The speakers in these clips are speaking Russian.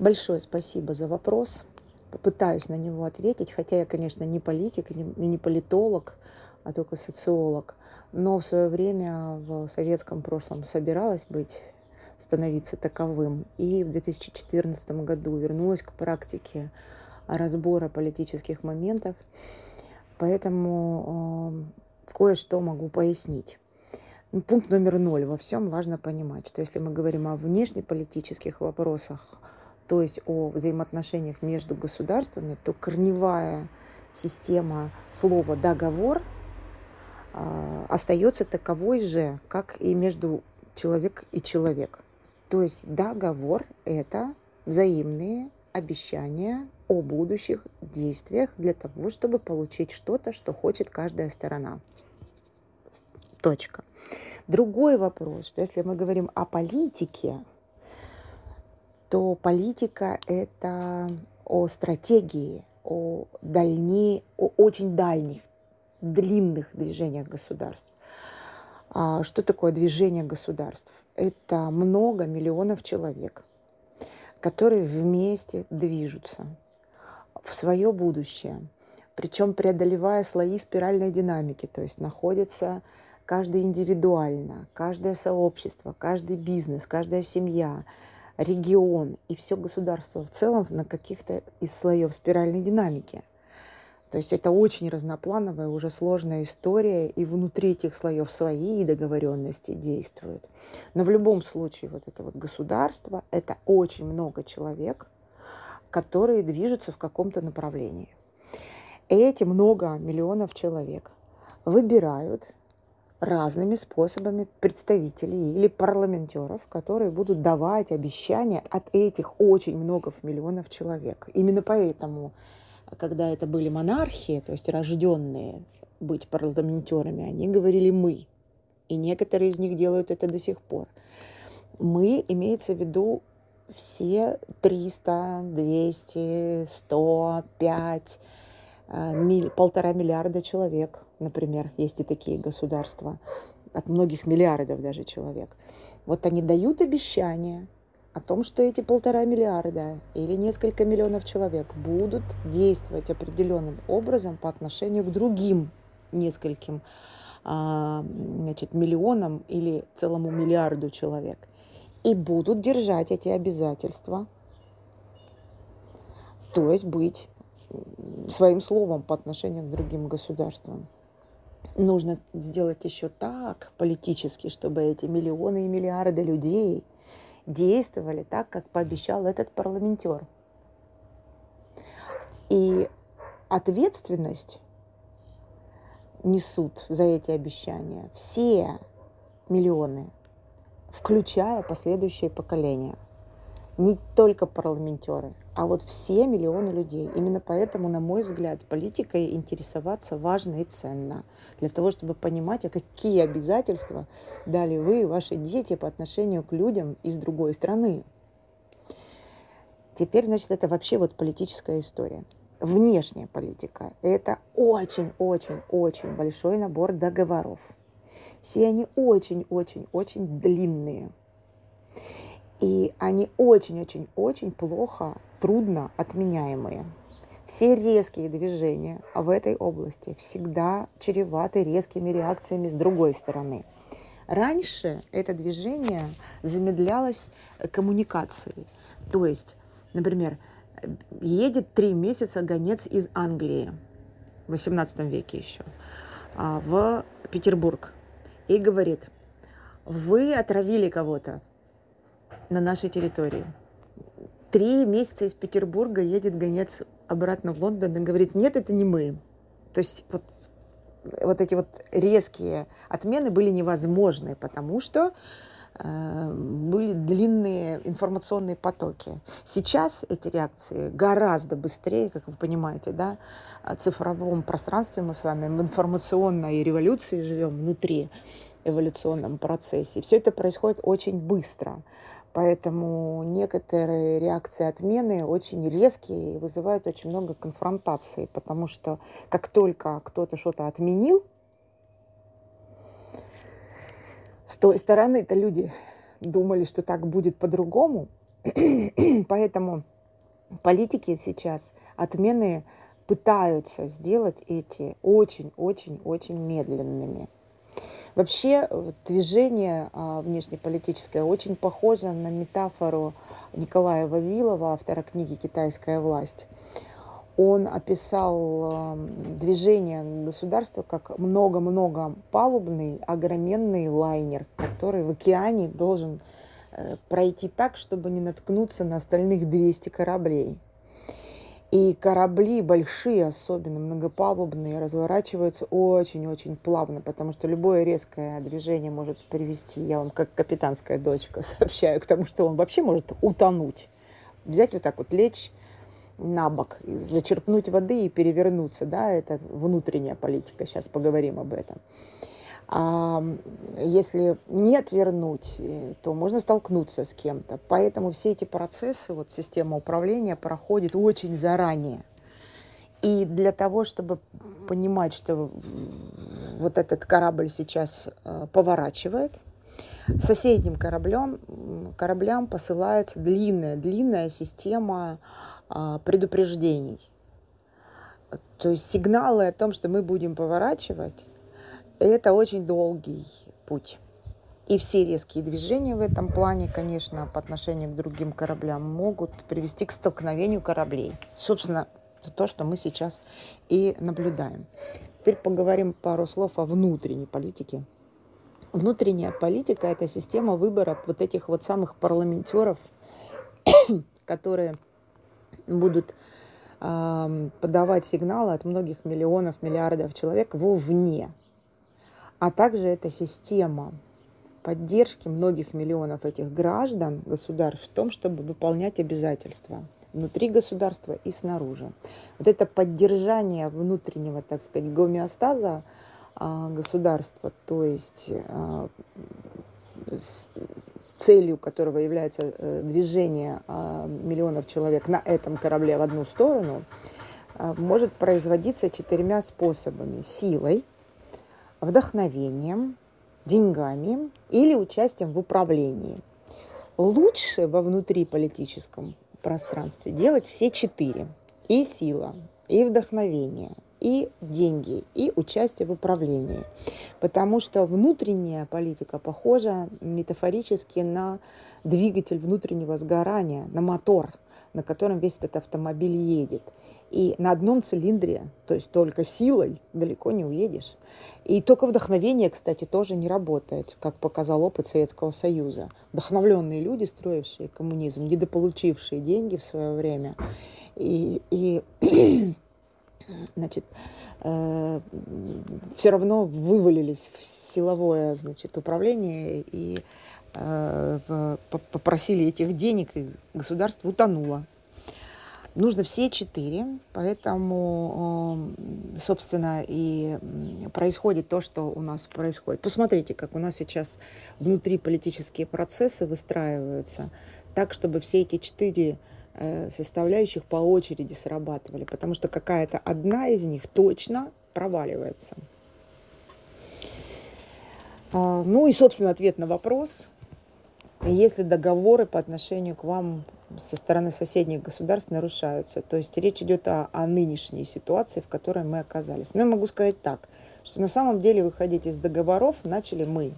Большое спасибо за вопрос. Попытаюсь на него ответить, хотя я, конечно, не политик и не политолог, а только социолог. Но в свое время в советском прошлом собиралась быть, становиться таковым. И в 2014 году вернулась к практике разбора политических моментов. Поэтому э, кое-что могу пояснить. Пункт номер ноль. Во всем важно понимать, что если мы говорим о внешнеполитических вопросах, то есть о взаимоотношениях между государствами, то корневая система слова «договор» э, остается таковой же, как и между человек и человек. То есть договор – это взаимные обещания о будущих действиях для того, чтобы получить что-то, что хочет каждая сторона. Точка. Другой вопрос, что если мы говорим о политике, то политика – это о стратегии, о, дальней, о очень дальних, длинных движениях государств. А что такое движение государств? Это много миллионов человек, которые вместе движутся в свое будущее, причем преодолевая слои спиральной динамики, то есть находится каждый индивидуально, каждое сообщество, каждый бизнес, каждая семья, регион и все государство в целом на каких-то из слоев спиральной динамики. То есть это очень разноплановая, уже сложная история, и внутри этих слоев свои договоренности действуют. Но в любом случае вот это вот государство, это очень много человек, которые движутся в каком-то направлении. Эти много миллионов человек выбирают разными способами представителей или парламентеров, которые будут давать обещания от этих очень много миллионов человек. Именно поэтому, когда это были монархии, то есть рожденные быть парламентерами, они говорили «мы». И некоторые из них делают это до сих пор. Мы имеется в виду все 300, 200, 100, 5, миль, полтора миллиарда человек, например, есть и такие государства, от многих миллиардов даже человек. Вот они дают обещания о том, что эти полтора миллиарда или несколько миллионов человек будут действовать определенным образом по отношению к другим нескольким а, значит, миллионам или целому миллиарду человек – и будут держать эти обязательства, то есть быть своим словом по отношению к другим государствам. Нужно сделать еще так политически, чтобы эти миллионы и миллиарды людей действовали так, как пообещал этот парламентер. И ответственность несут за эти обещания все миллионы включая последующие поколения. Не только парламентеры, а вот все миллионы людей. Именно поэтому, на мой взгляд, политикой интересоваться важно и ценно. Для того, чтобы понимать, а какие обязательства дали вы и ваши дети по отношению к людям из другой страны. Теперь, значит, это вообще вот политическая история. Внешняя политика – это очень-очень-очень большой набор договоров – все они очень-очень-очень длинные. И они очень-очень-очень плохо, трудно отменяемые. Все резкие движения в этой области всегда чреваты резкими реакциями с другой стороны. Раньше это движение замедлялось коммуникацией. То есть, например, едет три месяца гонец из Англии в XVIII веке еще а, в Петербург и говорит, вы отравили кого-то на нашей территории. Три месяца из Петербурга едет гонец обратно в Лондон и говорит, нет, это не мы. То есть вот, вот эти вот резкие отмены были невозможны, потому что э, были длинные информационные потоки. Сейчас эти реакции гораздо быстрее, как вы понимаете, да, в цифровом пространстве мы с вами в информационной революции живем внутри эволюционном процессе. Все это происходит очень быстро. Поэтому некоторые реакции отмены очень резкие и вызывают очень много конфронтаций, потому что как только кто-то что-то отменил, с той стороны-то люди думали, что так будет по-другому, Поэтому политики сейчас отмены пытаются сделать эти очень-очень-очень медленными. Вообще движение а, внешнеполитическое очень похоже на метафору Николая Вавилова, автора книги «Китайская власть». Он описал движение государства как много-много палубный, огроменный лайнер, который в океане должен э, пройти так, чтобы не наткнуться на остальных 200 кораблей. И корабли большие, особенно многопалубные, разворачиваются очень-очень плавно, потому что любое резкое движение может привести, я вам как капитанская дочка сообщаю, к тому, что он вообще может утонуть. Взять вот так вот, лечь на бок, зачерпнуть воды и перевернуться, да, это внутренняя политика, сейчас поговорим об этом. А если не отвернуть, э, то можно столкнуться с кем-то. Поэтому все эти процессы, вот система управления проходит очень заранее. И для того, чтобы понимать, что вот этот корабль сейчас э, поворачивает, соседним кораблем, кораблям посылается длинная, длинная система а, предупреждений. То есть сигналы о том, что мы будем поворачивать, это очень долгий путь. И все резкие движения в этом плане, конечно, по отношению к другим кораблям могут привести к столкновению кораблей. Собственно, это то, что мы сейчас и наблюдаем. Теперь поговорим пару слов о внутренней политике. Внутренняя политика – это система выбора вот этих вот самых парламентеров, которые будут э, подавать сигналы от многих миллионов, миллиардов человек вовне – а также это система поддержки многих миллионов этих граждан, государств в том, чтобы выполнять обязательства внутри государства и снаружи. Вот это поддержание внутреннего, так сказать, гомеостаза а, государства, то есть а, целью которого является а, движение а, миллионов человек на этом корабле в одну сторону, может производиться четырьмя способами. Силой – вдохновением, деньгами или участием в управлении. Лучше во внутриполитическом пространстве делать все четыре. И сила, и вдохновение, и деньги, и участие в управлении. Потому что внутренняя политика похожа метафорически на двигатель внутреннего сгорания, на мотор, на котором весь этот автомобиль едет. И на одном цилиндре, то есть только силой, далеко не уедешь. И только вдохновение, кстати, тоже не работает, как показал опыт Советского Союза. Вдохновленные люди, строившие коммунизм, недополучившие деньги в свое время, и, и значит, э, все равно вывалились в силовое значит, управление и э, попросили этих денег, и государство утонуло. Нужно все четыре, поэтому, эм, собственно, и происходит то, что у нас происходит. Посмотрите, как у нас сейчас внутри политические процессы выстраиваются так, чтобы все эти четыре э, составляющих по очереди срабатывали, потому что какая-то одна из них точно проваливается. А, ну и, собственно, ответ на вопрос. Если договоры по отношению к вам со стороны соседних государств нарушаются. То есть речь идет о, о нынешней ситуации, в которой мы оказались. Но я могу сказать так, что на самом деле выходить из договоров начали мы,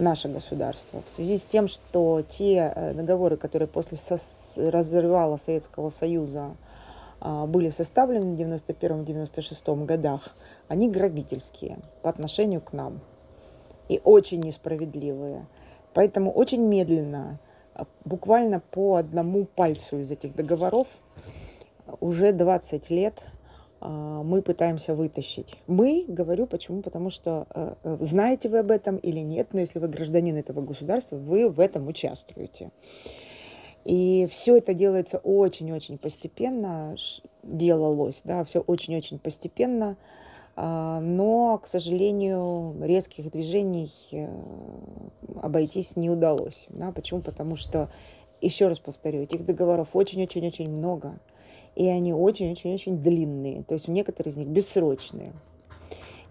наше государство, в связи с тем, что те э, договоры, которые после разрывала Советского Союза а, были составлены в 91-96 годах, они грабительские по отношению к нам и очень несправедливые. Поэтому очень медленно буквально по одному пальцу из этих договоров уже 20 лет а, мы пытаемся вытащить. Мы, говорю, почему? Потому что э, э, знаете вы об этом или нет, но если вы гражданин этого государства, вы в этом участвуете. И все это делается очень-очень постепенно, делалось, да, все очень-очень постепенно. А, но, к сожалению, резких движений э, обойтись не удалось. Да? Почему? Потому что, еще раз повторю, этих договоров очень-очень-очень много, и они очень-очень-очень длинные, то есть некоторые из них бессрочные.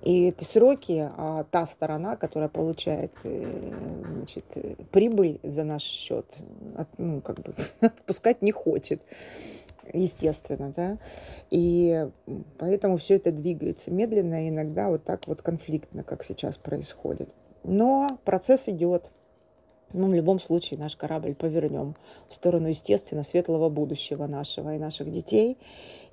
И эти сроки, а та сторона, которая получает э, значит, прибыль за наш счет, от, ну, как бы отпускать не хочет, естественно, да. И поэтому все это двигается медленно, иногда вот так вот конфликтно, как сейчас происходит. Но процесс идет. Мы в любом случае наш корабль повернем в сторону, естественно, светлого будущего нашего и наших детей.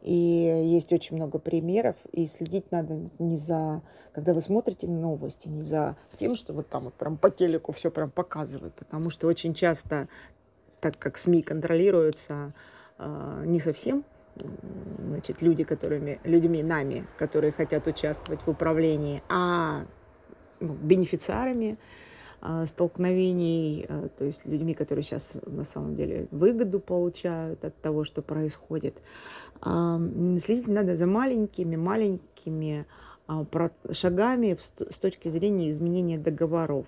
И есть очень много примеров, и следить надо не за, когда вы смотрите новости, не за тем, что вот там вот прям по телеку все прям показывают, потому что очень часто, так как СМИ контролируются э, не совсем значит, люди, которыми, людьми, нами, которые хотят участвовать в управлении, а ну, бенефициарами, столкновений, а, то есть людьми, которые сейчас на самом деле выгоду получают от того, что происходит. А, следить надо за маленькими, маленькими шагами с точки зрения изменения договоров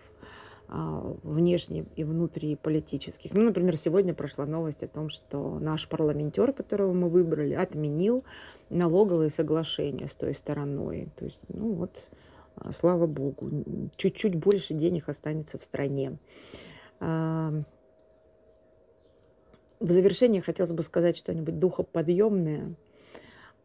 внешне и внутриполитических. Ну, например, сегодня прошла новость о том, что наш парламентер, которого мы выбрали, отменил налоговые соглашения с той стороной. То есть, ну вот, а, слава богу, чуть-чуть больше денег останется в стране. А, в завершение хотелось бы сказать что-нибудь духоподъемное.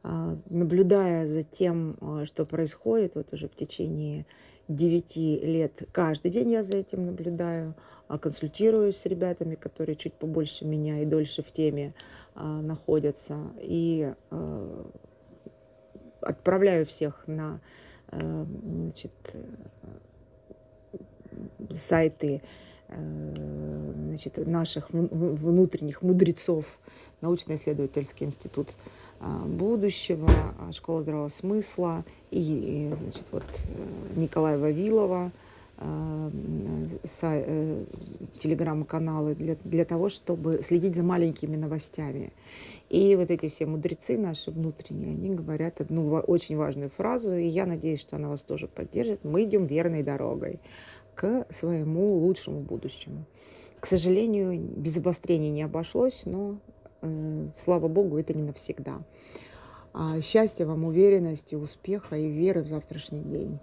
А, наблюдая за тем, что происходит вот уже в течение 9 лет, каждый день я за этим наблюдаю, консультируюсь с ребятами, которые чуть побольше меня и дольше в теме находятся, и отправляю всех на значит, э, сайты э, значит, наших внутренних мудрецов, научно-исследовательский институт будущего, школа здравого смысла и, значит, вот Николая Вавилова, телеграм-каналы для, для того, чтобы следить за маленькими новостями. И вот эти все мудрецы наши внутренние, они говорят одну очень важную фразу, и я надеюсь, что она вас тоже поддержит. Мы идем верной дорогой к своему лучшему будущему. К сожалению, без обострений не обошлось, но, э, слава богу, это не навсегда. А счастья вам, уверенности, успеха и веры в завтрашний день.